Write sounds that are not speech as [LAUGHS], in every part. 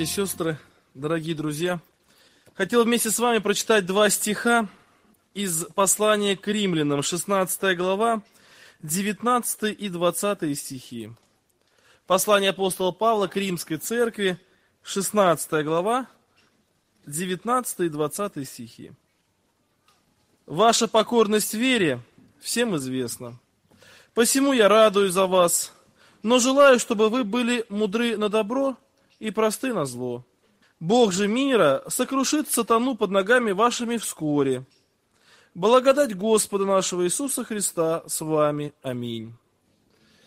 братья и сестры, дорогие друзья. Хотел вместе с вами прочитать два стиха из послания к римлянам, 16 глава, 19 и 20 стихи. Послание апостола Павла к римской церкви, 16 глава, 19 и 20 стихи. Ваша покорность вере всем известна. Посему я радуюсь за вас, но желаю, чтобы вы были мудры на добро и просты на зло. Бог же мира сокрушит сатану под ногами вашими вскоре. Благодать Господа нашего Иисуса Христа с вами. Аминь.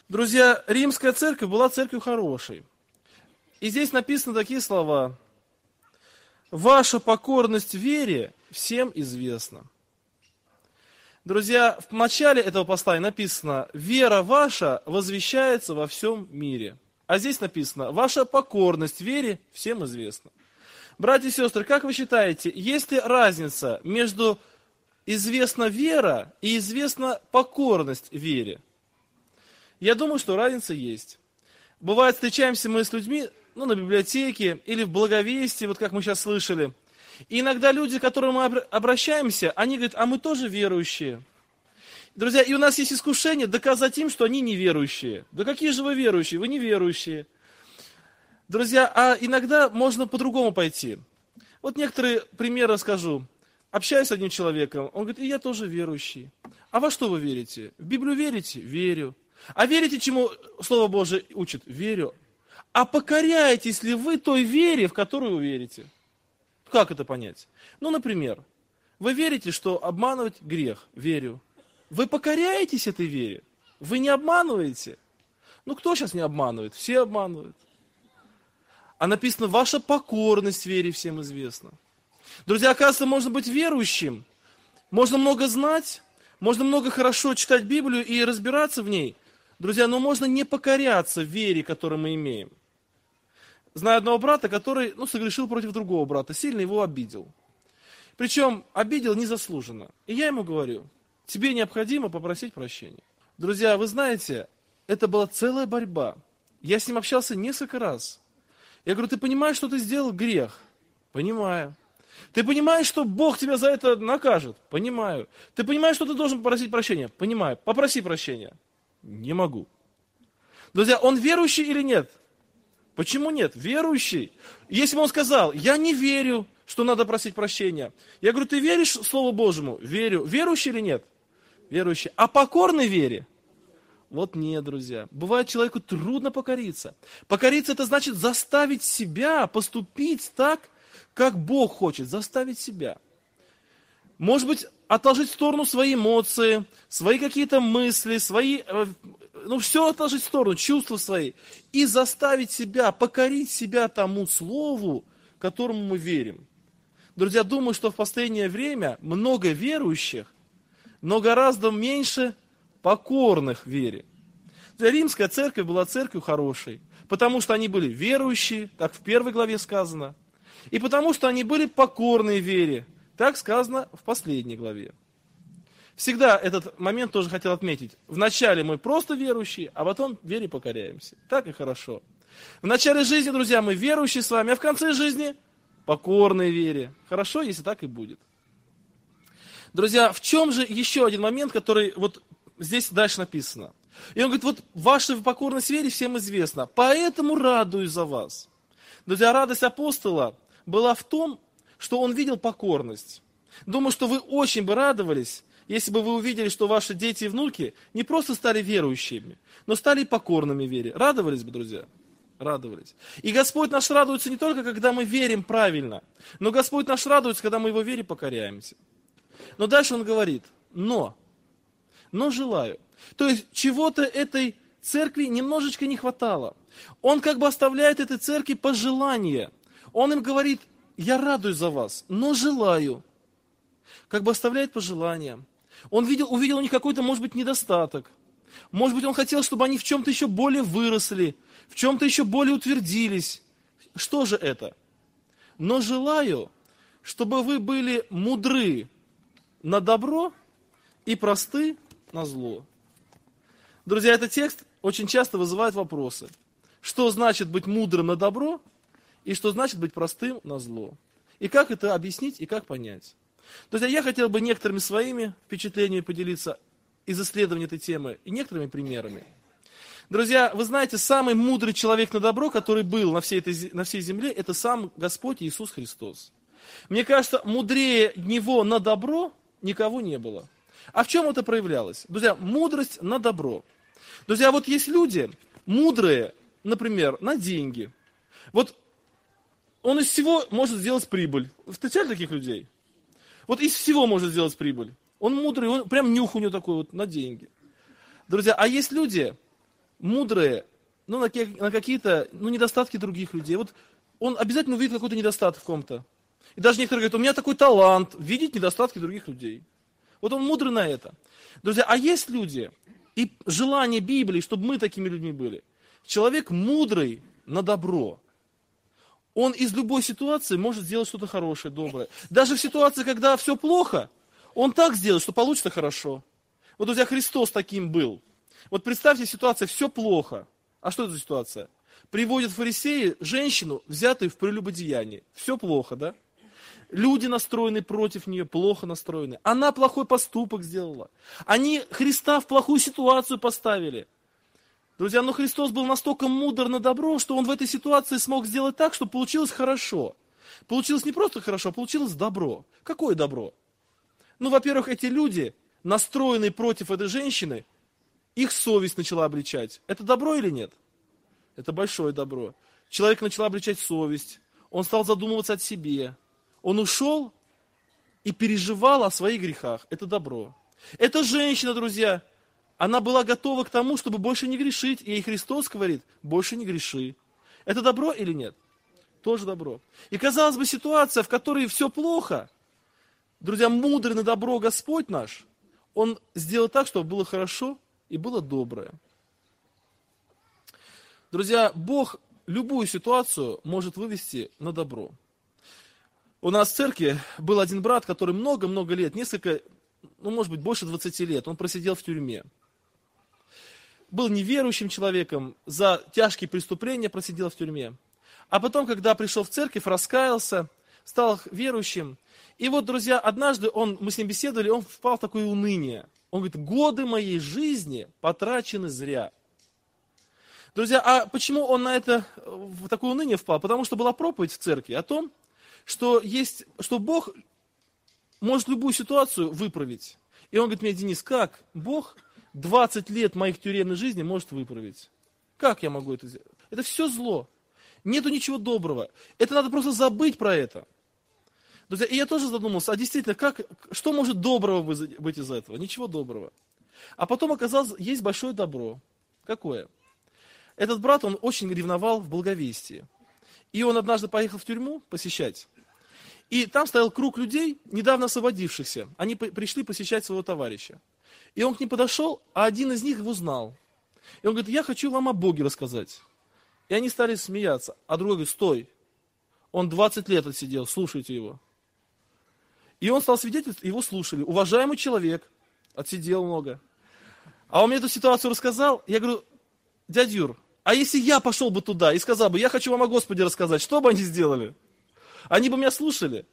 Друзья, римская церковь была церковью хорошей. И здесь написаны такие слова. Ваша покорность вере всем известна. Друзья, в начале этого послания написано, вера ваша возвещается во всем мире. А здесь написано, ваша покорность вере всем известна. Братья и сестры, как вы считаете, есть ли разница между известна вера и известна покорность вере? Я думаю, что разница есть. Бывает, встречаемся мы с людьми, ну, на библиотеке или в благовестии, вот как мы сейчас слышали – и иногда люди, к которым мы обращаемся, они говорят, а мы тоже верующие. Друзья, и у нас есть искушение доказать им, что они неверующие. Да какие же вы верующие? Вы неверующие. Друзья, а иногда можно по-другому пойти. Вот некоторые примеры расскажу. Общаюсь с одним человеком, он говорит, и я тоже верующий. А во что вы верите? В Библию верите? Верю. А верите, чему Слово Божие учит? Верю. А покоряетесь ли вы той вере, в которую вы верите? Как это понять? Ну, например, вы верите, что обманывать грех? Верю. Вы покоряетесь этой вере? Вы не обманываете? Ну, кто сейчас не обманывает? Все обманывают. А написано, ваша покорность вере всем известна. Друзья, оказывается, можно быть верующим, можно много знать, можно много хорошо читать Библию и разбираться в ней. Друзья, но можно не покоряться вере, которую мы имеем знаю одного брата, который ну, согрешил против другого брата, сильно его обидел. Причем обидел незаслуженно. И я ему говорю, тебе необходимо попросить прощения. Друзья, вы знаете, это была целая борьба. Я с ним общался несколько раз. Я говорю, ты понимаешь, что ты сделал грех? Понимаю. Ты понимаешь, что Бог тебя за это накажет? Понимаю. Ты понимаешь, что ты должен попросить прощения? Понимаю. Попроси прощения. Не могу. Друзья, он верующий или нет? Почему нет? Верующий. Если бы он сказал, я не верю, что надо просить прощения. Я говорю, ты веришь Слову Божьему? Верю. Верующий или нет? Верующий. А покорный вере? Вот нет, друзья. Бывает человеку трудно покориться. Покориться это значит заставить себя поступить так, как Бог хочет. Заставить себя. Может быть, отложить в сторону свои эмоции, свои какие-то мысли, свои э, ну, все отложить в сторону, чувства свои, и заставить себя, покорить себя тому слову, которому мы верим. Друзья, думаю, что в последнее время много верующих, но гораздо меньше покорных вере. Римская церковь была церковью хорошей, потому что они были верующие, так в первой главе сказано, и потому что они были покорные вере, так сказано в последней главе. Всегда этот момент тоже хотел отметить. Вначале мы просто верующие, а потом вере покоряемся. Так и хорошо. В начале жизни, друзья, мы верующие с вами, а в конце жизни покорные вере. Хорошо, если так и будет. Друзья, в чем же еще один момент, который вот здесь дальше написано? И он говорит, вот ваша покорность вере всем известна, поэтому радуюсь за вас. Друзья, радость апостола была в том, что он видел покорность. Думаю, что вы очень бы радовались, если бы вы увидели, что ваши дети и внуки не просто стали верующими, но стали покорными вере. Радовались бы, друзья? Радовались. И Господь наш радуется не только, когда мы верим правильно, но Господь наш радуется, когда мы Его вере покоряемся. Но дальше Он говорит, но, но желаю. То есть чего-то этой церкви немножечко не хватало. Он как бы оставляет этой церкви пожелание. Он им говорит, я радуюсь за вас, но желаю. Как бы оставляет пожелания. Он видел, увидел у них какой-то, может быть, недостаток. Может быть, он хотел, чтобы они в чем-то еще более выросли, в чем-то еще более утвердились. Что же это? Но желаю, чтобы вы были мудры на добро и просты на зло. Друзья, этот текст очень часто вызывает вопросы. Что значит быть мудрым на добро и что значит быть простым на зло. И как это объяснить и как понять. Друзья, я хотел бы некоторыми своими впечатлениями поделиться из исследования этой темы и некоторыми примерами. Друзья, вы знаете, самый мудрый человек на добро, который был на всей, этой, на всей земле, это сам Господь Иисус Христос. Мне кажется, мудрее Него на добро никого не было. А в чем это проявлялось? Друзья, мудрость на добро. Друзья, вот есть люди, мудрые, например, на деньги. Вот он из всего может сделать прибыль. Встречали таких людей? Вот из всего может сделать прибыль. Он мудрый, он прям нюх у него такой вот на деньги. Друзья, а есть люди мудрые, ну, на, на какие-то, ну, недостатки других людей. Вот он обязательно увидит какой-то недостаток в ком-то. И даже некоторые говорят, у меня такой талант, видеть недостатки других людей. Вот он мудрый на это. Друзья, а есть люди, и желание Библии, чтобы мы такими людьми были. Человек мудрый на добро. Он из любой ситуации может сделать что-то хорошее, доброе. Даже в ситуации, когда все плохо, он так сделает, что получится хорошо. Вот, друзья, Христос таким был. Вот представьте ситуация, все плохо. А что это за ситуация? Приводят фарисеи женщину, взятую в прелюбодеянии. Все плохо, да? Люди настроены против нее, плохо настроены. Она плохой поступок сделала. Они Христа в плохую ситуацию поставили. Друзья, но Христос был настолько мудр на добро, что Он в этой ситуации смог сделать так, чтобы получилось хорошо. Получилось не просто хорошо, а получилось добро. Какое добро? Ну, во-первых, эти люди, настроенные против этой женщины, их совесть начала обличать. Это добро или нет? Это большое добро. Человек начал обличать совесть. Он стал задумываться о себе. Он ушел и переживал о своих грехах. Это добро. Эта женщина, друзья, она была готова к тому, чтобы больше не грешить. И Христос говорит, больше не греши. Это добро или нет? Тоже добро. И казалось бы, ситуация, в которой все плохо, друзья, мудрый на добро Господь наш, Он сделал так, чтобы было хорошо и было доброе. Друзья, Бог любую ситуацию может вывести на добро. У нас в церкви был один брат, который много-много лет, несколько, ну, может быть, больше 20 лет, он просидел в тюрьме. Был неверующим человеком, за тяжкие преступления просидел в тюрьме. А потом, когда пришел в церковь, раскаялся, стал верующим. И вот, друзья, однажды он, мы с ним беседовали, он впал в такое уныние. Он говорит, годы моей жизни потрачены зря. Друзья, а почему он на это, в такое уныние впал? Потому что была проповедь в церкви о том, что, есть, что Бог может любую ситуацию выправить. И он говорит мне, Денис, как Бог 20 лет моих тюремной жизни может выправить? Как я могу это сделать? Это все зло. Нету ничего доброго. Это надо просто забыть про это. Друзья, и я тоже задумался, а действительно, как, что может доброго быть из этого? Ничего доброго. А потом оказалось, есть большое добро. Какое? Этот брат, он очень ревновал в благовестии. И он однажды поехал в тюрьму посещать. И там стоял круг людей, недавно освободившихся. Они пришли посещать своего товарища. И он к ним подошел, а один из них его знал. И он говорит, я хочу вам о Боге рассказать. И они стали смеяться. А другой говорит, стой, он 20 лет отсидел, слушайте его. И он стал свидетельствовать, его слушали. Уважаемый человек, отсидел много. А он мне эту ситуацию рассказал, я говорю, дядя Юр, а если я пошел бы туда и сказал бы, я хочу вам о Господе рассказать, что бы они сделали? Они бы меня слушали?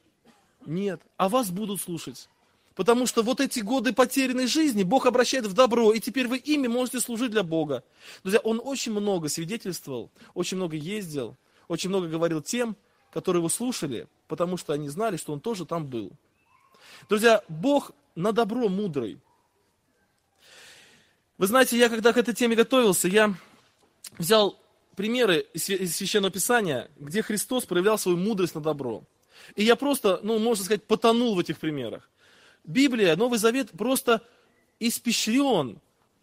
Нет. А вас будут слушать. Потому что вот эти годы потерянной жизни Бог обращает в добро, и теперь вы ими можете служить для Бога. Друзья, Он очень много свидетельствовал, очень много ездил, очень много говорил тем, которые его слушали, потому что они знали, что Он тоже там был. Друзья, Бог на добро мудрый. Вы знаете, я когда к этой теме готовился, я взял примеры из Священного Писания, где Христос проявлял свою мудрость на добро. И я просто, ну, можно сказать, потонул в этих примерах. Библия, Новый Завет просто испещрен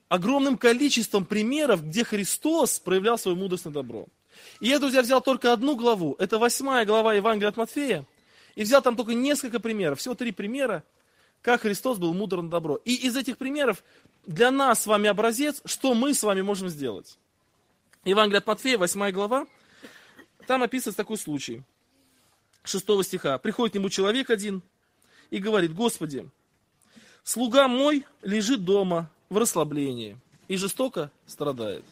огромным количеством примеров, где Христос проявлял свою мудрость на добро. И я, друзья, взял только одну главу, это восьмая глава Евангелия от Матфея, и взял там только несколько примеров, всего три примера, как Христос был мудр на добро. И из этих примеров для нас с вами образец, что мы с вами можем сделать. Евангелие от Матфея, 8 глава, там описывается такой случай. 6 стиха. Приходит к нему человек один и говорит, Господи, слуга мой лежит дома в расслаблении и жестоко страдает.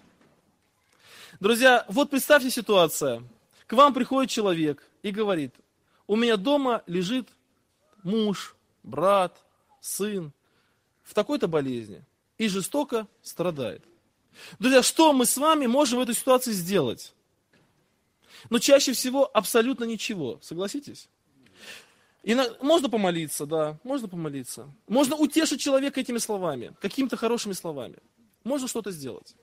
Друзья, вот представьте ситуация, К вам приходит человек и говорит, у меня дома лежит муж, брат, сын в такой-то болезни и жестоко страдает. Друзья, что мы с вами можем в этой ситуации сделать? Но чаще всего абсолютно ничего, согласитесь? И можно помолиться, да, можно помолиться. Можно утешить человека этими словами, какими-то хорошими словами. Можно что-то сделать.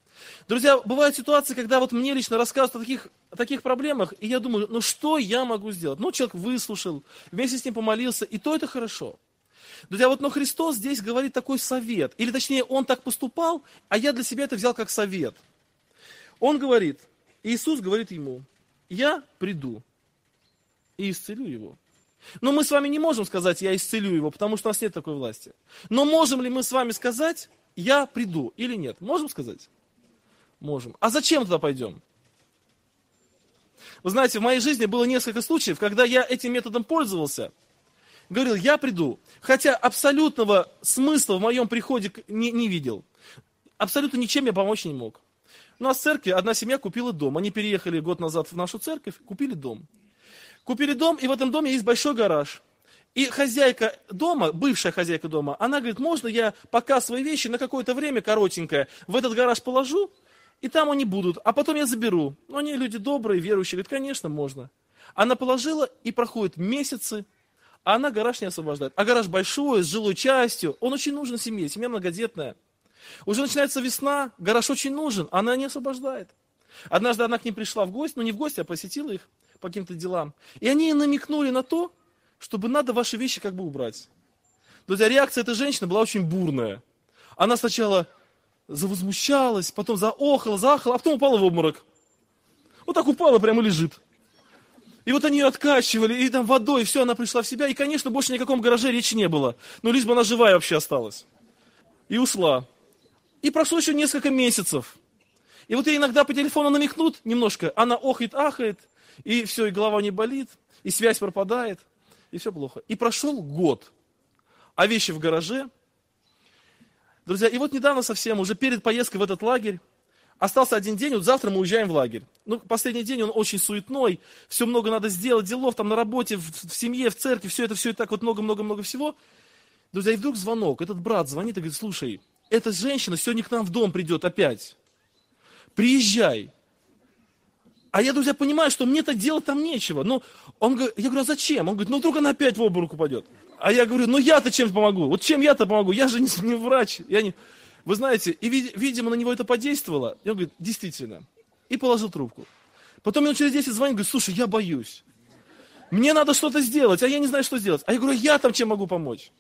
Друзья, бывают ситуации, когда вот мне лично рассказывают о таких, о таких проблемах, и я думаю, ну что я могу сделать? Ну, человек выслушал, вместе с ним помолился, и то это хорошо. Друзья, вот но Христос здесь говорит такой совет, или точнее, Он так поступал, а я для себя это взял как совет. Он говорит, Иисус говорит ему, я приду и исцелю его. Но мы с вами не можем сказать, я исцелю его, потому что у нас нет такой власти. Но можем ли мы с вами сказать, я приду или нет? Можем сказать? Можем. А зачем туда пойдем? Вы знаете, в моей жизни было несколько случаев, когда я этим методом пользовался. Говорил, я приду. Хотя абсолютного смысла в моем приходе не, не видел. Абсолютно ничем я помочь не мог. У нас в церкви одна семья купила дом. Они переехали год назад в нашу церковь, купили дом. Купили дом, и в этом доме есть большой гараж. И хозяйка дома, бывшая хозяйка дома, она говорит, можно я пока свои вещи на какое-то время коротенькое в этот гараж положу, и там они будут, а потом я заберу. Ну, они люди добрые, верующие, говорят, конечно, можно. Она положила, и проходят месяцы, а она гараж не освобождает. А гараж большой, с жилой частью, он очень нужен семье, семья многодетная. Уже начинается весна, гараж очень нужен, она не освобождает. Однажды она к ним пришла в гости, ну не в гости, а посетила их по каким-то делам. И они намекнули на то, чтобы надо ваши вещи как бы убрать. Друзья, реакция этой женщины была очень бурная. Она сначала завозмущалась, потом заохала, заахала, а потом упала в обморок. Вот так упала, прямо лежит. И вот они ее откачивали, и там водой, и все, она пришла в себя. И, конечно, больше ни о каком гараже речи не было. Но лишь бы она живая вообще осталась. И ушла. И прошло еще несколько месяцев. И вот ей иногда по телефону намекнут немножко, она охает, ахает, и все, и голова не болит, и связь пропадает, и все плохо. И прошел год, а вещи в гараже. Друзья, и вот недавно совсем, уже перед поездкой в этот лагерь, остался один день, вот завтра мы уезжаем в лагерь. Ну, последний день он очень суетной, все много надо сделать, делов там на работе, в, в семье, в церкви, все это, все это так вот много-много-много всего. Друзья, и вдруг звонок, этот брат звонит и говорит, слушай, эта женщина сегодня к нам в дом придет опять. Приезжай. А я, друзья, понимаю, что мне-то делать там нечего. Ну, он говорит, я говорю, а зачем? Он говорит, ну вдруг она опять в обморок упадет. А я говорю, ну я-то чем помогу? Вот чем я-то помогу? Я же не, не врач. Я не... Вы знаете, и, видимо, на него это подействовало. И он говорит, действительно. И положил трубку. Потом он через 10 звонит, говорит, слушай, я боюсь. Мне надо что-то сделать, а я не знаю, что сделать. А я говорю, я там чем могу помочь?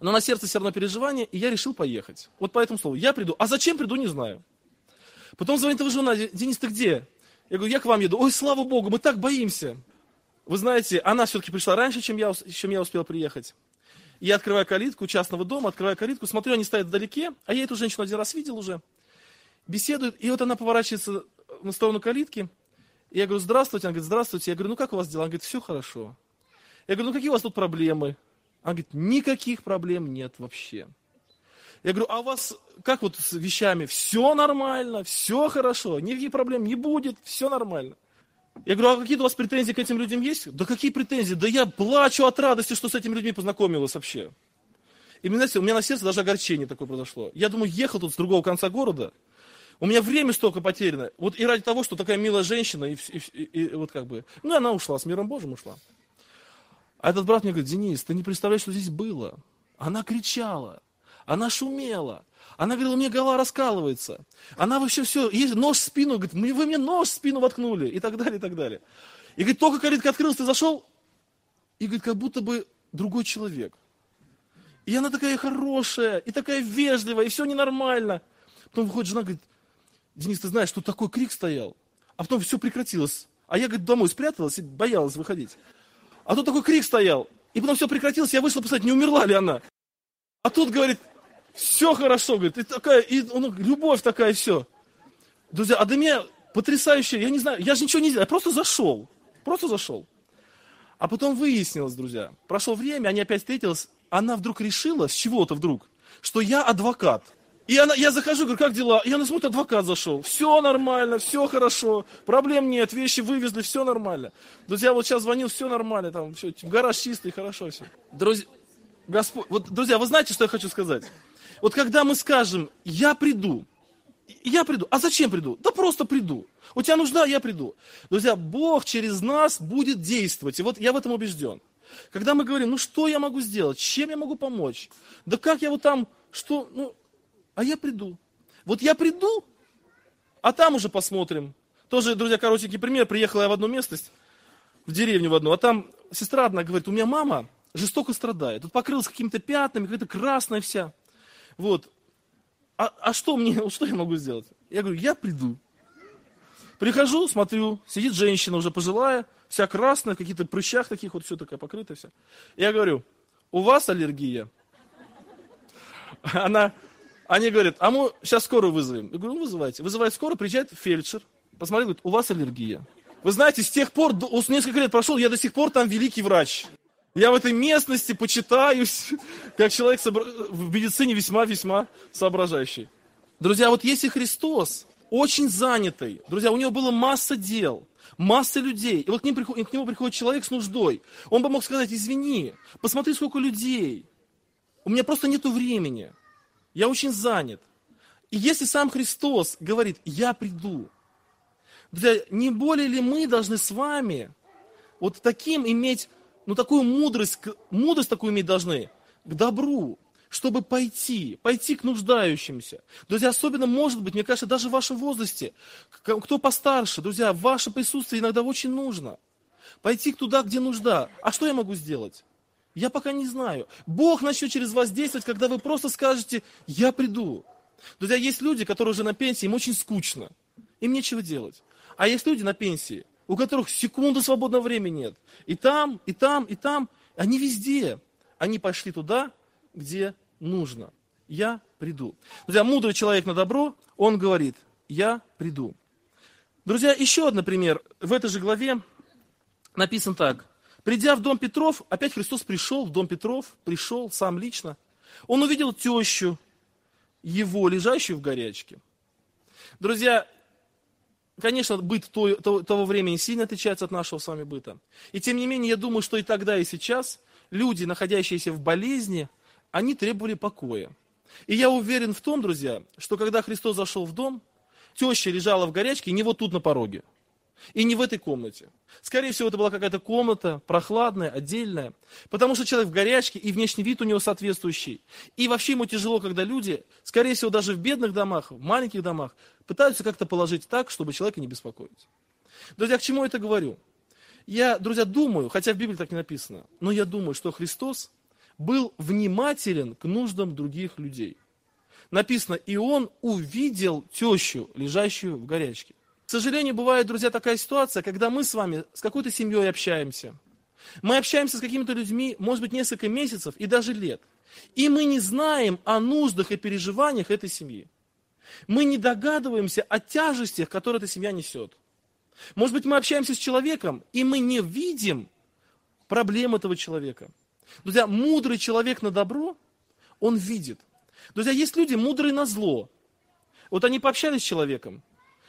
Но на сердце все равно переживание, и я решил поехать. Вот по этому слову. Я приду. А зачем приду, не знаю. Потом звонит его жена, Денис, ты где? Я говорю, я к вам еду. Ой, слава Богу, мы так боимся. Вы знаете, она все-таки пришла раньше, чем я, чем я успел приехать. Я открываю калитку частного дома, открываю калитку, смотрю, они стоят вдалеке, а я эту женщину один раз видел уже. Беседуют, и вот она поворачивается на сторону калитки. И я говорю, здравствуйте. Она говорит, здравствуйте. Я говорю, ну как у вас дела? Она говорит, все хорошо. Я говорю, ну какие у вас тут проблемы? Она говорит, никаких проблем нет вообще. Я говорю, а у вас как вот с вещами? Все нормально, все хорошо, никаких проблем не будет, все нормально. Я говорю, а какие у вас претензии к этим людям есть? Да какие претензии? Да я плачу от радости, что с этими людьми познакомилась вообще. И, знаете, у меня на сердце даже огорчение такое произошло. Я думаю, ехал тут с другого конца города, у меня время столько потеряно. Вот и ради того, что такая милая женщина, и, и, и, и вот как бы, ну она ушла, с миром Божьим ушла. А этот брат мне говорит, Денис, ты не представляешь, что здесь было. Она кричала, она шумела. Она говорила, у меня голова раскалывается. Она вообще все, есть нож в спину, говорит, вы мне нож в спину воткнули, и так далее, и так далее. И говорит, только калитка открылась, ты зашел, и говорит, как будто бы другой человек. И она такая хорошая, и такая вежливая, и все ненормально. Потом выходит жена, говорит, Денис, ты знаешь, тут такой крик стоял, а потом все прекратилось. А я, говорит, домой спряталась и боялась выходить. А тут такой крик стоял, и потом все прекратилось, я вышла посмотреть, не умерла ли она. А тут, говорит, все хорошо, говорит, и такая, и, ну, любовь такая, все. Друзья, а до меня потрясающе, я не знаю, я же ничего не делал, я просто зашел, просто зашел. А потом выяснилось, друзья, прошло время, они опять встретились, она вдруг решила, с чего-то вдруг, что я адвокат. И она, я захожу, говорю, как дела? И она смотрит, адвокат зашел. Все нормально, все хорошо, проблем нет, вещи вывезли, все нормально. Друзья, вот сейчас звонил, все нормально, там все, гараж чистый, хорошо все. Друзья, Господь, вот, друзья, вы знаете, что я хочу сказать? Вот когда мы скажем, я приду, я приду. А зачем приду? Да просто приду. У тебя нужда, я приду. Друзья, Бог через нас будет действовать. И вот я в этом убежден. Когда мы говорим, ну что я могу сделать, чем я могу помочь? Да как я вот там, что, ну, а я приду. Вот я приду, а там уже посмотрим. Тоже, друзья, коротенький пример. Приехала я в одну местность, в деревню в одну, а там сестра одна говорит, у меня мама жестоко страдает. Тут покрылась какими-то пятнами, какая-то красная вся. Вот. А, а что мне, [LAUGHS] что я могу сделать? Я говорю, я приду. Прихожу, смотрю, сидит женщина уже пожилая, вся красная, в каких-то прыщах таких, вот все такая покрытая вся. Я говорю, у вас аллергия? Она, они говорят, а мы сейчас скорую вызовем. Я говорю, ну вызывайте. Вызывает скорую, приезжает фельдшер, посмотрит, говорит, у вас аллергия. Вы знаете, с тех пор, несколько лет прошел, я до сих пор там великий врач. Я в этой местности почитаюсь, [LAUGHS] как человек в медицине весьма-весьма соображающий. Друзья, вот если Христос очень занятый, друзья, у него было масса дел, масса людей, и вот к, ним приходит, к нему приходит человек с нуждой, он бы мог сказать, извини, посмотри, сколько людей, у меня просто нету времени, я очень занят. И если сам Христос говорит, я приду, друзья, не более ли мы должны с вами вот таким иметь ну такую мудрость, мудрость такую иметь должны, к добру, чтобы пойти, пойти к нуждающимся. Друзья, особенно, может быть, мне кажется, даже в вашем возрасте, кто постарше, друзья, ваше присутствие иногда очень нужно. Пойти туда, где нужда. А что я могу сделать? Я пока не знаю. Бог начнет через вас действовать, когда вы просто скажете, я приду. Друзья, есть люди, которые уже на пенсии, им очень скучно. Им нечего делать. А есть люди на пенсии, у которых секунды свободного времени нет. И там, и там, и там. Они везде. Они пошли туда, где нужно. Я приду. Друзья, мудрый человек на добро, он говорит, я приду. Друзья, еще один пример. В этой же главе написан так. Придя в дом Петров, опять Христос пришел в дом Петров, пришел сам лично. Он увидел тещу, его, лежащую в горячке. Друзья, Конечно, быт того, того времени сильно отличается от нашего с вами быта. И тем не менее, я думаю, что и тогда, и сейчас люди, находящиеся в болезни, они требовали покоя. И я уверен в том, друзья, что когда Христос зашел в дом, теща лежала в горячке не вот тут на пороге. И не в этой комнате. Скорее всего, это была какая-то комната, прохладная, отдельная. Потому что человек в горячке, и внешний вид у него соответствующий. И вообще ему тяжело, когда люди, скорее всего, даже в бедных домах, в маленьких домах, пытаются как-то положить так, чтобы человека не беспокоить. Друзья, к чему я это говорю? Я, друзья, думаю, хотя в Библии так не написано, но я думаю, что Христос был внимателен к нуждам других людей. Написано, и он увидел тещу, лежащую в горячке. К сожалению, бывает, друзья, такая ситуация, когда мы с вами с какой-то семьей общаемся. Мы общаемся с какими-то людьми, может быть, несколько месяцев и даже лет. И мы не знаем о нуждах и переживаниях этой семьи. Мы не догадываемся о тяжестях, которые эта семья несет. Может быть, мы общаемся с человеком, и мы не видим проблем этого человека. Друзья, мудрый человек на добро, он видит. Друзья, есть люди мудрые на зло. Вот они пообщались с человеком,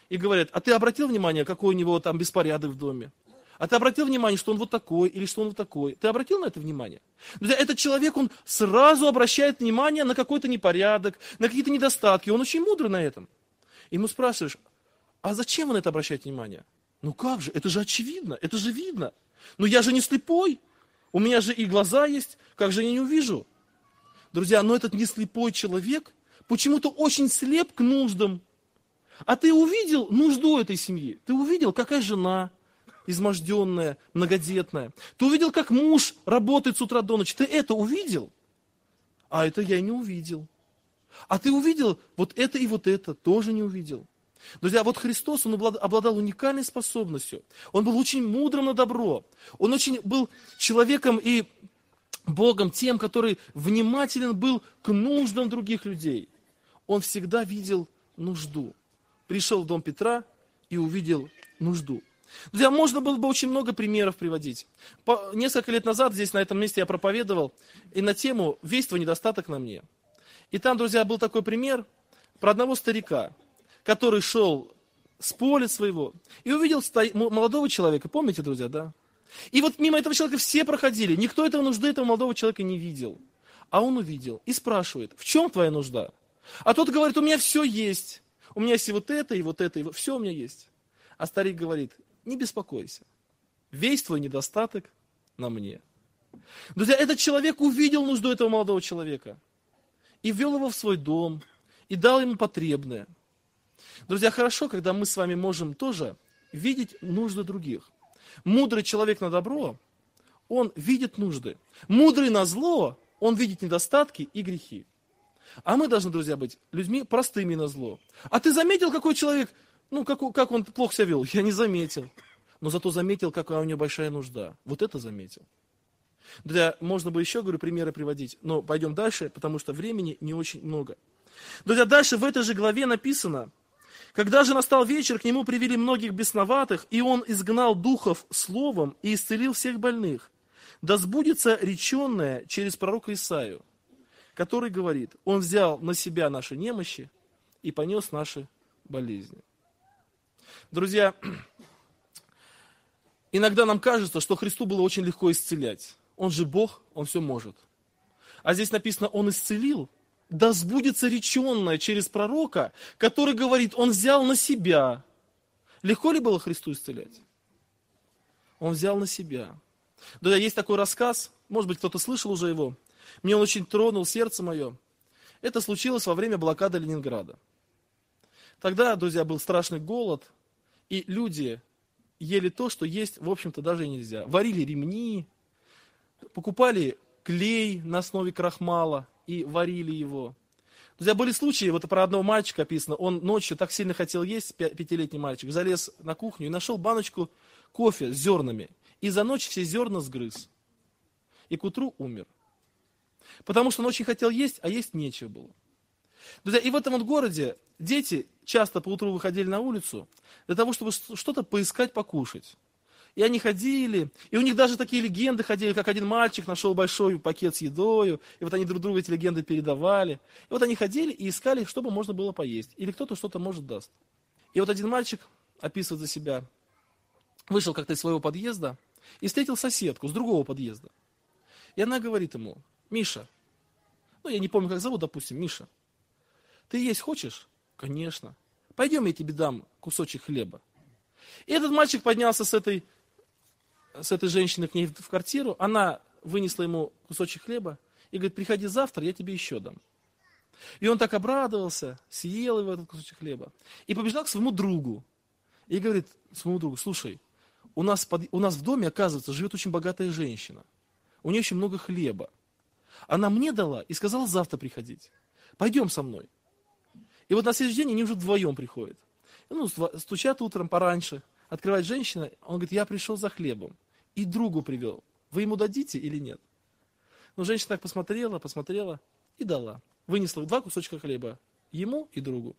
и говорят, а ты обратил внимание, какой у него там беспорядок в доме? А ты обратил внимание, что он вот такой или что он вот такой? Ты обратил на это внимание? Этот человек, он сразу обращает внимание на какой-то непорядок, на какие-то недостатки. Он очень мудрый на этом. Ему спрашиваешь, а зачем он это обращает внимание? Ну как же, это же очевидно, это же видно. Ну я же не слепой, у меня же и глаза есть, как же я не увижу? Друзья, но этот не слепой человек почему-то очень слеп к нуждам а ты увидел нужду этой семьи? Ты увидел, какая жена изможденная, многодетная? Ты увидел, как муж работает с утра до ночи? Ты это увидел? А это я не увидел. А ты увидел вот это и вот это? Тоже не увидел. Друзья, вот Христос, Он обладал уникальной способностью. Он был очень мудрым на добро. Он очень был человеком и Богом тем, который внимателен был к нуждам других людей. Он всегда видел нужду пришел в дом Петра и увидел нужду. Друзья, можно было бы очень много примеров приводить. По, несколько лет назад здесь, на этом месте, я проповедовал и на тему «Весть твой недостаток на мне». И там, друзья, был такой пример, про одного старика, который шел с поля своего и увидел молодого человека. Помните, друзья, да? И вот мимо этого человека все проходили. Никто этого нужды этого молодого человека не видел. А он увидел и спрашивает, в чем твоя нужда? А тот говорит, у меня все есть. У меня есть и вот это, и вот это, и вот, все у меня есть. А старик говорит, не беспокойся. Весь твой недостаток на мне. Друзья, этот человек увидел нужду этого молодого человека и ввел его в свой дом, и дал ему потребное. Друзья, хорошо, когда мы с вами можем тоже видеть нужды других. Мудрый человек на добро, он видит нужды. Мудрый на зло, он видит недостатки и грехи. А мы должны, друзья, быть людьми простыми на зло. А ты заметил, какой человек, ну, как, как он плохо себя вел? Я не заметил. Но зато заметил, какая у него большая нужда. Вот это заметил. Друзья, можно бы еще, говорю, примеры приводить, но пойдем дальше, потому что времени не очень много. Друзья, дальше в этой же главе написано, когда же настал вечер, к нему привели многих бесноватых, и он изгнал духов словом и исцелил всех больных. Да сбудется реченное через пророка Исаию, который говорит, он взял на себя наши немощи и понес наши болезни. Друзья, [CLEARS THROAT] иногда нам кажется, что Христу было очень легко исцелять. Он же Бог, Он все может. А здесь написано, Он исцелил, да сбудется реченное через пророка, который говорит, он взял на себя. Легко ли было Христу исцелять? Он взял на себя. Да, есть такой рассказ, может быть, кто-то слышал уже его. Мне он очень тронул сердце мое. Это случилось во время блокады Ленинграда. Тогда, друзья, был страшный голод, и люди ели то, что есть, в общем-то, даже и нельзя. Варили ремни, покупали клей на основе крахмала – и варили его. Друзья, были случаи, вот про одного мальчика описано, он ночью так сильно хотел есть, пятилетний мальчик, залез на кухню и нашел баночку кофе с зернами. И за ночь все зерна сгрыз. И к утру умер. Потому что он очень хотел есть, а есть нечего было. Друзья, и в этом вот городе дети часто по утру выходили на улицу для того, чтобы что-то поискать, покушать. И они ходили, и у них даже такие легенды ходили, как один мальчик нашел большой пакет с едою, и вот они друг другу эти легенды передавали. И вот они ходили и искали, чтобы можно было поесть. Или кто-то что-то может даст. И вот один мальчик описывает за себя, вышел как-то из своего подъезда и встретил соседку с другого подъезда. И она говорит ему, Миша, ну я не помню, как зовут, допустим, Миша, ты есть хочешь? Конечно. Пойдем, я тебе дам кусочек хлеба. И этот мальчик поднялся с этой с этой женщиной к ней в квартиру, она вынесла ему кусочек хлеба и говорит, приходи завтра, я тебе еще дам. И он так обрадовался, съел его этот кусочек хлеба. И побежал к своему другу. И говорит своему другу, слушай, у нас, под, у нас в доме, оказывается, живет очень богатая женщина. У нее очень много хлеба. Она мне дала и сказала завтра приходить. Пойдем со мной. И вот на следующий день они уже вдвоем приходят. Ну, стучат утром пораньше, открывает женщина, он говорит, я пришел за хлебом и другу привел. Вы ему дадите или нет? Но женщина так посмотрела, посмотрела и дала. Вынесла два кусочка хлеба ему и другу.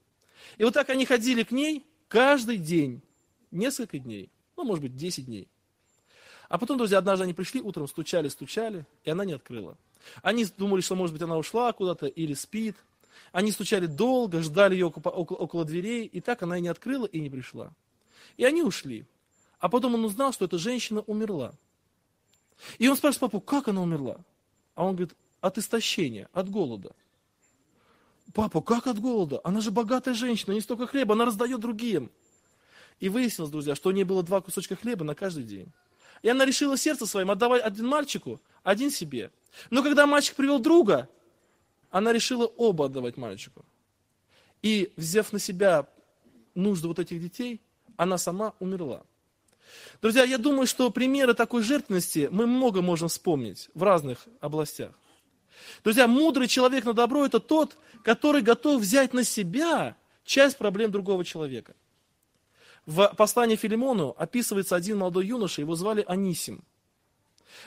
И вот так они ходили к ней каждый день, несколько дней, ну, может быть, 10 дней. А потом, друзья, однажды они пришли, утром стучали, стучали, и она не открыла. Они думали, что, может быть, она ушла куда-то или спит. Они стучали долго, ждали ее около, около дверей, и так она и не открыла, и не пришла. И они ушли. А потом он узнал, что эта женщина умерла. И он спрашивает папу, как она умерла? А он говорит, от истощения, от голода. Папа, как от голода? Она же богатая женщина, не столько хлеба, она раздает другим. И выяснилось, друзья, что у нее было два кусочка хлеба на каждый день. И она решила сердце своим отдавать один мальчику, один себе. Но когда мальчик привел друга, она решила оба отдавать мальчику. И, взяв на себя нужды вот этих детей, она сама умерла. Друзья, я думаю, что примеры такой жертвенности мы много можем вспомнить в разных областях. Друзья, мудрый человек на добро – это тот, который готов взять на себя часть проблем другого человека. В послании Филимону описывается один молодой юноша, его звали Анисим.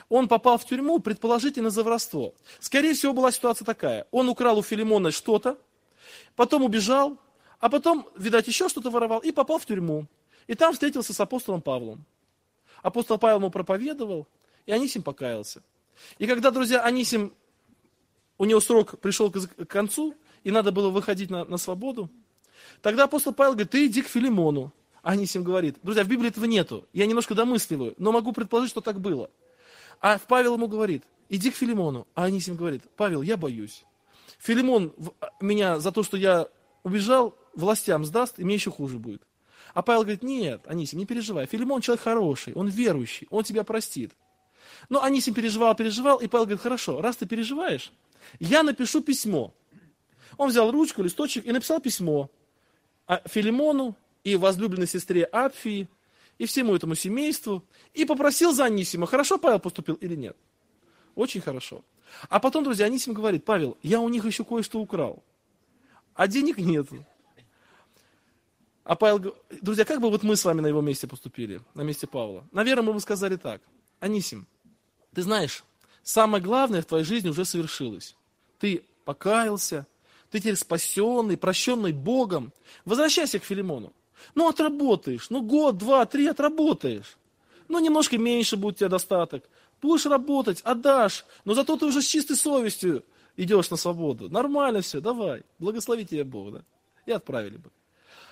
Он попал в тюрьму, предположительно, за воровство. Скорее всего, была ситуация такая. Он украл у Филимона что-то, потом убежал, а потом, видать, еще что-то воровал и попал в тюрьму. И там встретился с апостолом Павлом. Апостол Павел ему проповедовал, и Анисим покаялся. И когда, друзья, Анисим, у него срок пришел к концу, и надо было выходить на, на свободу, тогда апостол Павел говорит, ты иди к Филимону. Анисим говорит, друзья, в Библии этого нету, я немножко домысливаю, но могу предположить, что так было. А Павел ему говорит, иди к Филимону. А Анисим говорит, Павел, я боюсь. Филимон меня за то, что я убежал, властям сдаст, и мне еще хуже будет. А Павел говорит, нет, Анисим, не переживай. Филимон человек хороший, он верующий, он тебя простит. Но Анисим переживал, переживал, и Павел говорит, хорошо, раз ты переживаешь, я напишу письмо. Он взял ручку, листочек и написал письмо Филимону и возлюбленной сестре Апфии, и всему этому семейству, и попросил за Анисима, хорошо Павел поступил или нет. Очень хорошо. А потом, друзья, Анисим говорит, Павел, я у них еще кое-что украл, а денег нет. А Павел, друзья, как бы вот мы с вами на его месте поступили, на месте Павла? Наверное, мы бы сказали так. Анисим, ты знаешь, самое главное в твоей жизни уже совершилось. Ты покаялся, ты теперь спасенный, прощенный Богом. Возвращайся к Филимону. Ну, отработаешь, ну, год, два, три отработаешь. Ну, немножко меньше будет у тебя достаток. Будешь работать, отдашь, но зато ты уже с чистой совестью идешь на свободу. Нормально все, давай, благослови тебя Бог, да. И отправили бы.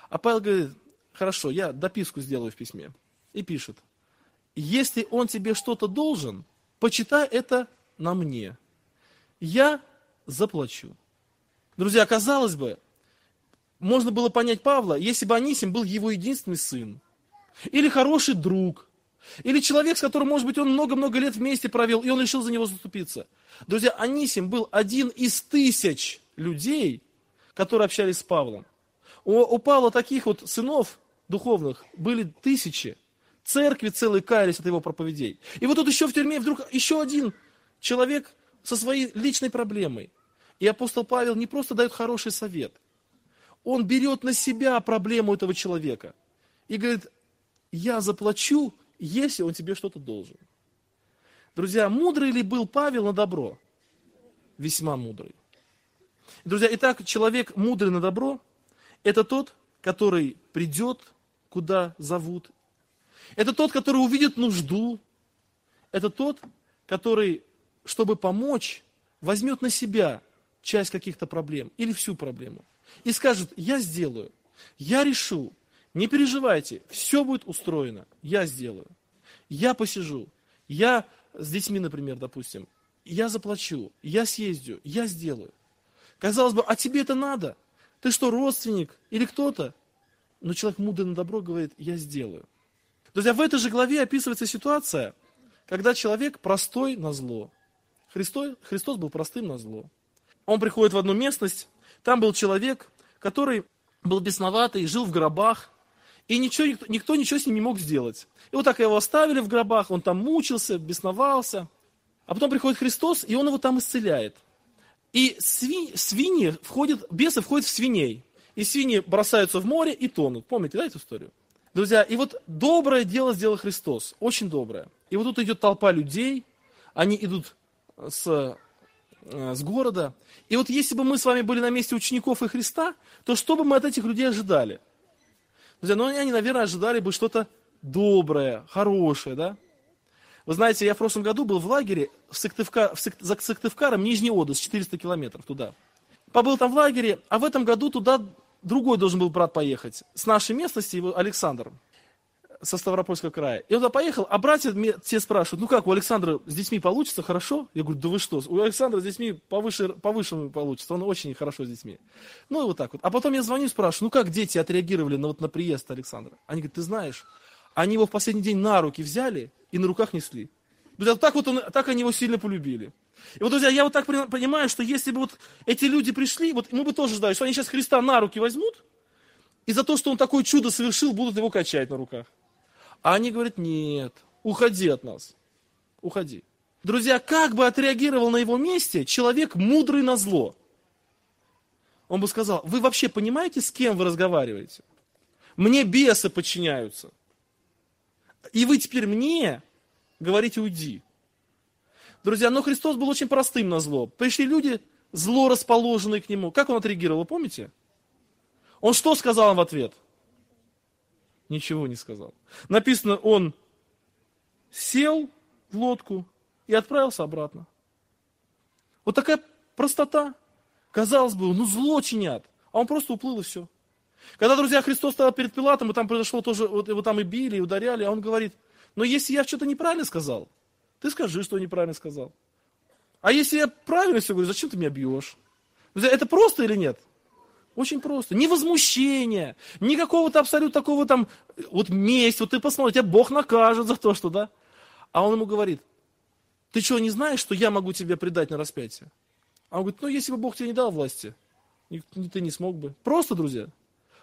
А Павел говорит, хорошо, я дописку сделаю в письме. И пишет, если он тебе что-то должен, почитай это на мне. Я заплачу. Друзья, казалось бы, можно было понять Павла, если бы Анисим был его единственный сын, или хороший друг, или человек, с которым, может быть, он много-много лет вместе провел, и он решил за него заступиться. Друзья, Анисим был один из тысяч людей, которые общались с Павлом. У, у Павла таких вот сынов духовных были тысячи. Церкви целые каялись от его проповедей. И вот тут еще в тюрьме вдруг еще один человек со своей личной проблемой. И апостол Павел не просто дает хороший совет. Он берет на себя проблему этого человека. И говорит, я заплачу, если он тебе что-то должен. Друзья, мудрый ли был Павел на добро? Весьма мудрый. Друзья, итак, человек мудрый на добро это тот, который придет, куда зовут. Это тот, который увидит нужду. Это тот, который, чтобы помочь, возьмет на себя часть каких-то проблем или всю проблему. И скажет, я сделаю, я решу, не переживайте, все будет устроено, я сделаю. Я посижу, я с детьми, например, допустим, я заплачу, я съездю, я сделаю. Казалось бы, а тебе это надо? Ты что, родственник или кто-то? Но человек мудрый на добро говорит, я сделаю. Друзья, в этой же главе описывается ситуация, когда человек простой на зло. Христос, Христос был простым на зло. Он приходит в одну местность, там был человек, который был бесноватый, жил в гробах, и ничего, никто, никто ничего с ним не мог сделать. И вот так его оставили в гробах, он там мучился, бесновался. А потом приходит Христос, и он его там исцеляет. И свиньи, свиньи входят, бесы входят в свиней. И свиньи бросаются в море и тонут. Помните, да, эту историю? Друзья, и вот доброе дело сделал Христос, очень доброе. И вот тут идет толпа людей, они идут с, с города. И вот если бы мы с вами были на месте учеников и Христа, то что бы мы от этих людей ожидали? Друзья, ну они, наверное, ожидали бы что-то доброе, хорошее, да? Вы знаете, я в прошлом году был в лагере в Сыктывкар, в Сык, за Сыктывкаром, Нижний Одус, 400 километров туда. Побыл там в лагере, а в этом году туда другой должен был брат поехать. С нашей местности, его Александр, со Ставропольского края. Он туда поехал, а братья мне все спрашивают, ну как, у Александра с детьми получится хорошо? Я говорю, да вы что, у Александра с детьми повыше, повыше получится, он очень хорошо с детьми. Ну и вот так вот. А потом я звоню и спрашиваю, ну как дети отреагировали на, вот, на приезд Александра? Они говорят, ты знаешь, они его в последний день на руки взяли и на руках несли. Друзья, так вот он, так они его сильно полюбили. И вот, друзья, я вот так понимаю, что если бы вот эти люди пришли, вот мы бы тоже ждали, что они сейчас Христа на руки возьмут, и за то, что он такое чудо совершил, будут его качать на руках. А они говорят, нет, уходи от нас, уходи. Друзья, как бы отреагировал на его месте человек мудрый на зло? Он бы сказал, вы вообще понимаете, с кем вы разговариваете? Мне бесы подчиняются. И вы теперь мне говорите, уйди. Друзья, но Христос был очень простым на зло. Пришли люди, зло расположенные к нему. Как он отреагировал, помните? Он что сказал им в ответ? Ничего не сказал. Написано, он сел в лодку и отправился обратно. Вот такая простота. Казалось бы, ну зло чинят. А он просто уплыл и все. Когда, друзья, Христос стоял перед Пилатом, и там произошло тоже, вот его там и били, и ударяли, а он говорит, но если я что-то неправильно сказал, ты скажи, что я неправильно сказал. А если я правильно все говорю, зачем ты меня бьешь? Это просто или нет? Очень просто. Ни возмущения, ни какого-то абсолютно такого там, вот месть, вот ты посмотри, тебя Бог накажет за то, что, да? А он ему говорит, ты что, не знаешь, что я могу тебя предать на распятие? А он говорит, ну, если бы Бог тебе не дал власти, ты не смог бы. Просто, друзья.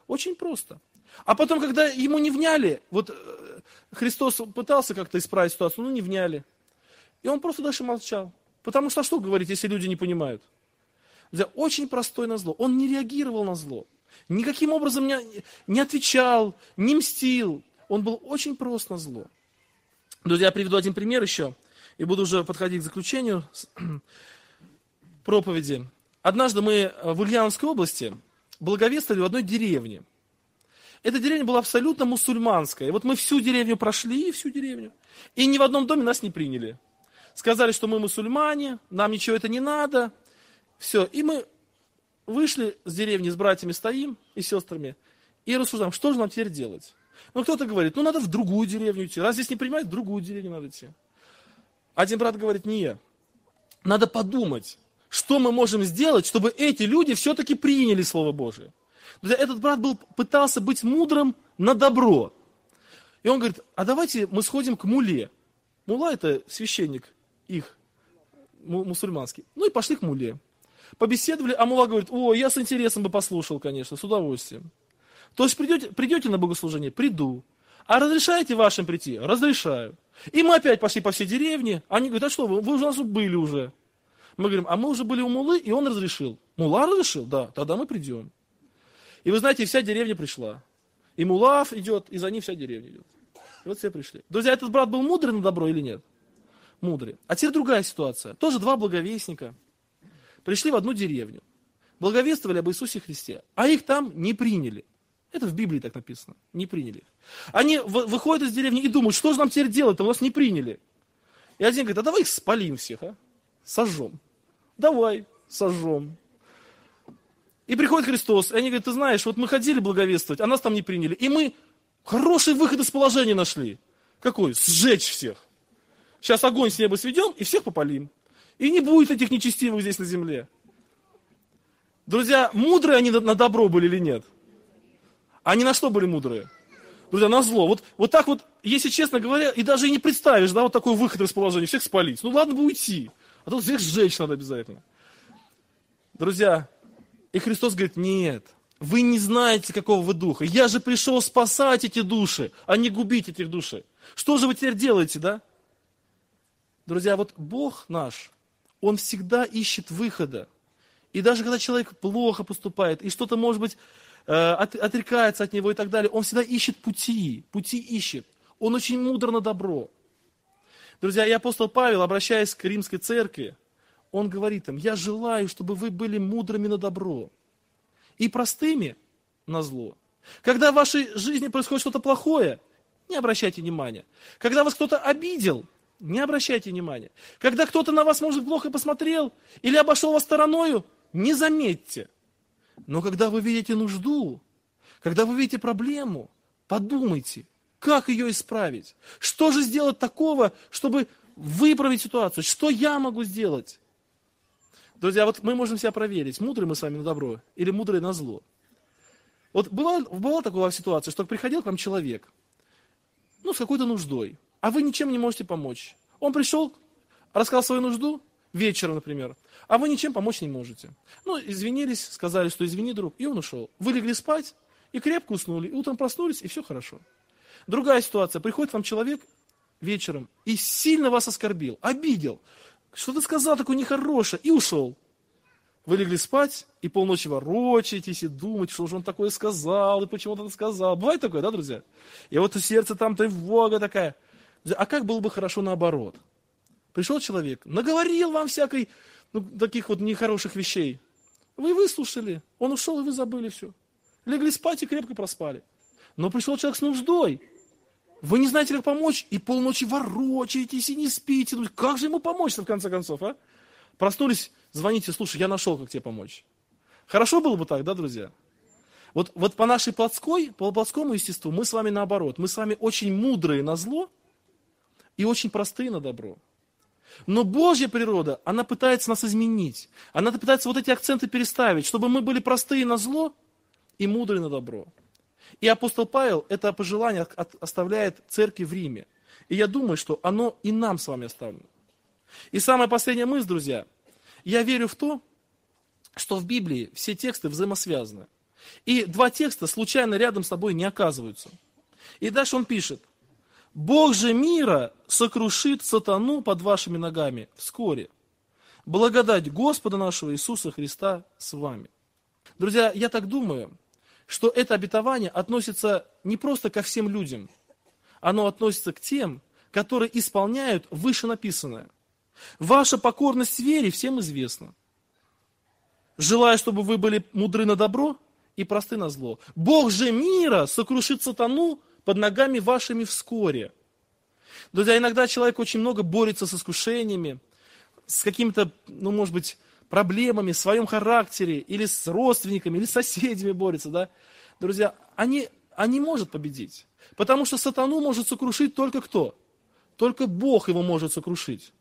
Очень просто. А потом, когда ему не вняли, вот э, Христос пытался как-то исправить ситуацию, ну не вняли. И он просто дальше молчал. Потому что что говорить, если люди не понимают? Друзья, очень простой на зло. Он не реагировал на зло. Никаким образом не, не отвечал, не мстил. Он был очень прост на зло. Друзья, я приведу один пример еще. И буду уже подходить к заключению [CLEARS THROAT] проповеди. Однажды мы в Ульяновской области благовествовали в одной деревне. Эта деревня была абсолютно мусульманская. Вот мы всю деревню прошли, всю деревню. И ни в одном доме нас не приняли. Сказали, что мы мусульмане, нам ничего это не надо. Все. И мы вышли с деревни, с братьями стоим и сестрами. И рассуждаем, что же нам теперь делать. Ну, кто-то говорит, ну, надо в другую деревню идти. Раз здесь не принимают, в другую деревню надо идти. Один брат говорит, не, надо подумать, что мы можем сделать, чтобы эти люди все-таки приняли Слово Божие. Этот брат был, пытался быть мудрым на добро. И он говорит, а давайте мы сходим к муле. Мула это священник их, мусульманский. Ну и пошли к муле. Побеседовали, а мула говорит, о, я с интересом бы послушал, конечно, с удовольствием. То есть придете, придете на богослужение? Приду. А разрешаете вашим прийти? Разрешаю. И мы опять пошли по всей деревне. Они говорят, а что, вы, вы у нас были уже. Мы говорим, а мы уже были у Мулы, и он разрешил. Мула разрешил? Да, тогда мы придем. И вы знаете, вся деревня пришла. И Мулав идет, и за ним вся деревня идет. И вот все пришли. Друзья, этот брат был мудрый на добро или нет? Мудрый. А теперь другая ситуация. Тоже два благовестника пришли в одну деревню. Благовествовали об Иисусе Христе. А их там не приняли. Это в Библии так написано. Не приняли. Они выходят из деревни и думают, что же нам теперь делать-то, нас не приняли. И один говорит, а давай их спалим всех, а? Сожжем. Давай, сожжем. И приходит Христос, и они говорят, ты знаешь, вот мы ходили благовествовать, а нас там не приняли. И мы хороший выход из положения нашли. Какой? Сжечь всех. Сейчас огонь с неба сведем и всех попалим. И не будет этих нечестивых здесь на земле. Друзья, мудрые они на добро были или нет? Они на что были мудрые? Друзья, на зло. Вот, вот так вот, если честно говоря, и даже и не представишь, да, вот такой выход из положения, всех спалить. Ну ладно бы уйти, а тут всех сжечь надо обязательно. Друзья, и Христос говорит, нет, вы не знаете, какого вы духа. Я же пришел спасать эти души, а не губить этих души. Что же вы теперь делаете, да? Друзья, вот Бог наш, Он всегда ищет выхода. И даже когда человек плохо поступает, и что-то, может быть, Э, отрекается от него и так далее. Он всегда ищет пути, пути ищет. Он очень мудр на добро. Друзья, и апостол Павел, обращаясь к римской церкви, он говорит им, я желаю, чтобы вы были мудрыми на добро и простыми на зло. Когда в вашей жизни происходит что-то плохое, не обращайте внимания. Когда вас кто-то обидел, не обращайте внимания. Когда кто-то на вас, может, плохо посмотрел или обошел вас стороною, не заметьте. Но когда вы видите нужду, когда вы видите проблему, подумайте, как ее исправить? Что же сделать такого, чтобы выправить ситуацию? Что я могу сделать? Друзья, вот мы можем себя проверить, мудрые мы с вами на добро или мудрые на зло. Вот бывало, бывало такая ситуация, что приходил к вам человек, ну, с какой-то нуждой, а вы ничем не можете помочь. Он пришел, рассказал свою нужду, вечером, например, а вы ничем помочь не можете. Ну, извинились, сказали, что извини, друг, и он ушел. Вы легли спать и крепко уснули, и утром проснулись, и все хорошо. Другая ситуация. Приходит вам человек вечером и сильно вас оскорбил, обидел, что-то сказал такое нехорошее, и ушел. Вы легли спать, и полночи ворочаетесь, и думаете, что же он такое сказал, и почему он это сказал. Бывает такое, да, друзья? И вот у сердца там тревога такая. А как было бы хорошо наоборот? Пришел человек, наговорил вам всякой ну, таких вот нехороших вещей. Вы выслушали, он ушел, и вы забыли все. Легли спать и крепко проспали. Но пришел человек с нуждой. Вы не знаете, как помочь, и полночи ворочаетесь и не спите. Ну, как же ему помочь в конце концов, а? Проснулись, звоните, слушай, я нашел, как тебе помочь. Хорошо было бы так, да, друзья? Вот, вот по нашей плотской, по плотскому естеству мы с вами наоборот. Мы с вами очень мудрые на зло и очень простые на добро. Но Божья природа, она пытается нас изменить. Она пытается вот эти акценты переставить, чтобы мы были простые на зло и мудрые на добро. И апостол Павел это пожелание оставляет церкви в Риме. И я думаю, что оно и нам с вами оставлено. И самая последняя мысль, друзья. Я верю в то, что в Библии все тексты взаимосвязаны. И два текста случайно рядом с тобой не оказываются. И дальше он пишет. Бог же мира сокрушит сатану под вашими ногами вскоре. Благодать Господа нашего Иисуса Христа с вами. Друзья, я так думаю, что это обетование относится не просто ко всем людям, оно относится к тем, которые исполняют вышенаписанное. Ваша покорность вере всем известна. Желаю, чтобы вы были мудры на добро и просты на зло. Бог же мира сокрушит сатану под ногами вашими вскоре. Друзья, иногда человек очень много борется с искушениями, с какими-то, ну, может быть, проблемами в своем характере, или с родственниками, или с соседями борется, да. Друзья, они, они может победить. Потому что сатану может сокрушить только кто? Только Бог его может сокрушить.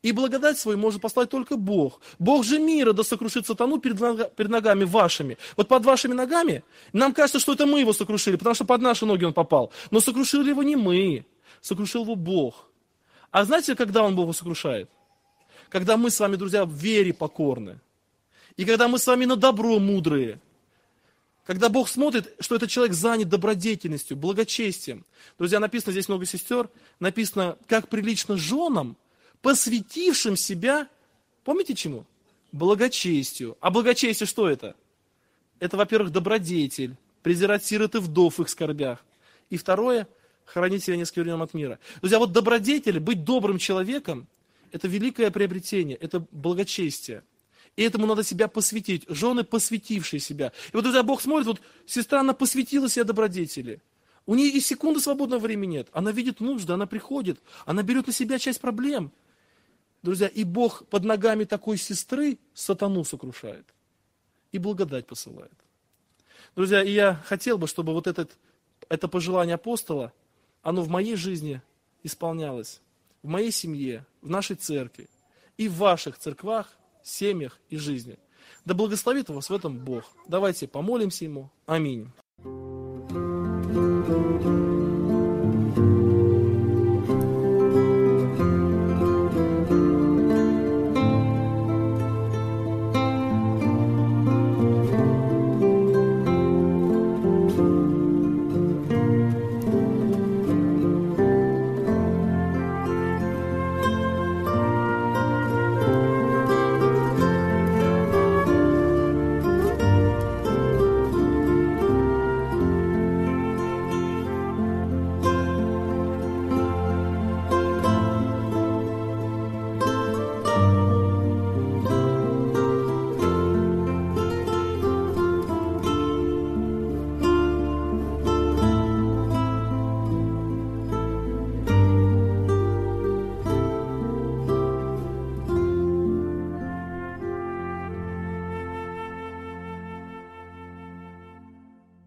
И благодать свою может послать только Бог. Бог же мира да сокрушит сатану перед, перед ногами вашими. Вот под вашими ногами нам кажется, что это мы его сокрушили, потому что под наши ноги он попал. Но сокрушили его не мы, сокрушил его Бог. А знаете, когда он Бога сокрушает? Когда мы с вами, друзья, в вере покорны. И когда мы с вами на добро мудрые. Когда Бог смотрит, что этот человек занят добродетельностью, благочестием. Друзья, написано здесь много сестер, написано, как прилично женам – посвятившим себя, помните чему? Благочестию. А благочестие что это? Это, во-первых, добродетель, презирать сирот и вдов в их скорбях. И второе, хранить себя несколько от мира. Друзья, вот добродетель, быть добрым человеком, это великое приобретение, это благочестие. И этому надо себя посвятить. Жены, посвятившие себя. И вот, друзья, Бог смотрит, вот сестра, она посвятила себя добродетели. У нее и секунды свободного времени нет. Она видит нужды, она приходит, она берет на себя часть проблем. Друзья, и Бог под ногами такой сестры сатану сокрушает. И благодать посылает. Друзья, и я хотел бы, чтобы вот этот, это пожелание апостола, оно в моей жизни исполнялось. В моей семье, в нашей церкви и в ваших церквах, семьях и жизни. Да благословит вас в этом Бог. Давайте помолимся Ему. Аминь.